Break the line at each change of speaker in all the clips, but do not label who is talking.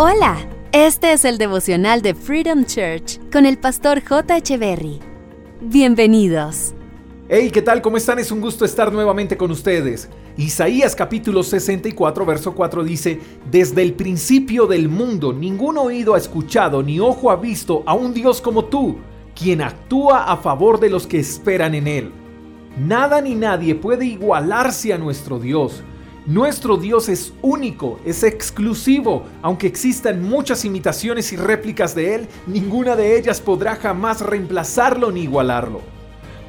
Hola, este es el devocional de Freedom Church con el pastor J. Berry. Bienvenidos.
Hey, ¿qué tal? ¿Cómo están? Es un gusto estar nuevamente con ustedes. Isaías capítulo 64, verso 4 dice, Desde el principio del mundo ningún oído ha escuchado ni ojo ha visto a un Dios como tú, quien actúa a favor de los que esperan en Él. Nada ni nadie puede igualarse a nuestro Dios. Nuestro Dios es único, es exclusivo. Aunque existan muchas imitaciones y réplicas de Él, ninguna de ellas podrá jamás reemplazarlo ni igualarlo.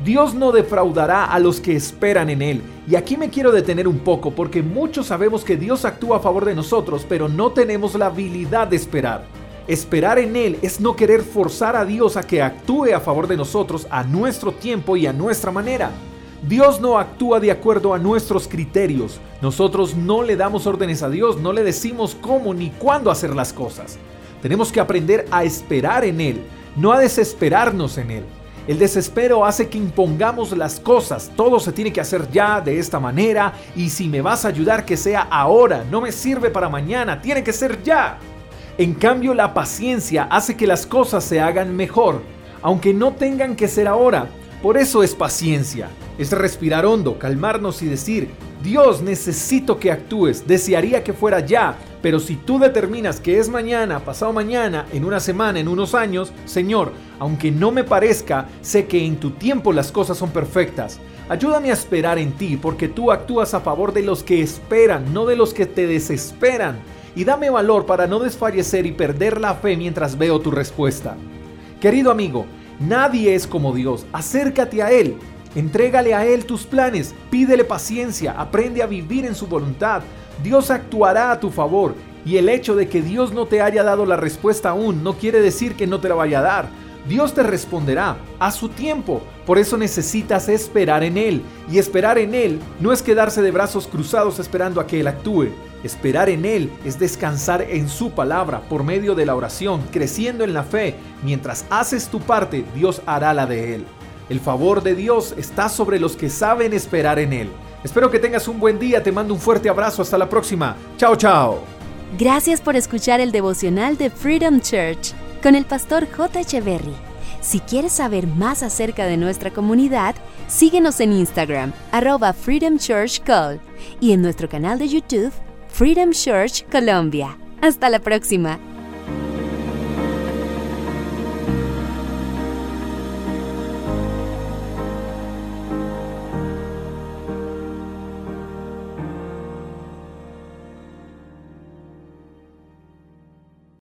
Dios no defraudará a los que esperan en Él. Y aquí me quiero detener un poco porque muchos sabemos que Dios actúa a favor de nosotros, pero no tenemos la habilidad de esperar. Esperar en Él es no querer forzar a Dios a que actúe a favor de nosotros a nuestro tiempo y a nuestra manera. Dios no actúa de acuerdo a nuestros criterios. Nosotros no le damos órdenes a Dios, no le decimos cómo ni cuándo hacer las cosas. Tenemos que aprender a esperar en Él, no a desesperarnos en Él. El desespero hace que impongamos las cosas, todo se tiene que hacer ya de esta manera y si me vas a ayudar que sea ahora, no me sirve para mañana, tiene que ser ya. En cambio la paciencia hace que las cosas se hagan mejor, aunque no tengan que ser ahora, por eso es paciencia. Es respirar hondo, calmarnos y decir, Dios, necesito que actúes, desearía que fuera ya, pero si tú determinas que es mañana, pasado mañana, en una semana, en unos años, Señor, aunque no me parezca, sé que en tu tiempo las cosas son perfectas. Ayúdame a esperar en ti, porque tú actúas a favor de los que esperan, no de los que te desesperan. Y dame valor para no desfallecer y perder la fe mientras veo tu respuesta. Querido amigo, nadie es como Dios, acércate a Él Entrégale a Él tus planes, pídele paciencia, aprende a vivir en su voluntad. Dios actuará a tu favor y el hecho de que Dios no te haya dado la respuesta aún no quiere decir que no te la vaya a dar. Dios te responderá a su tiempo. Por eso necesitas esperar en Él. Y esperar en Él no es quedarse de brazos cruzados esperando a que Él actúe. Esperar en Él es descansar en su palabra por medio de la oración, creciendo en la fe. Mientras haces tu parte, Dios hará la de Él. El favor de Dios está sobre los que saben esperar en Él. Espero que tengas un buen día, te mando un fuerte abrazo, hasta la próxima. Chao, chao.
Gracias por escuchar el devocional de Freedom Church con el pastor J. Echeverry. Si quieres saber más acerca de nuestra comunidad, síguenos en Instagram, arroba Freedom Church Call, y en nuestro canal de YouTube, Freedom Church Colombia. Hasta la próxima.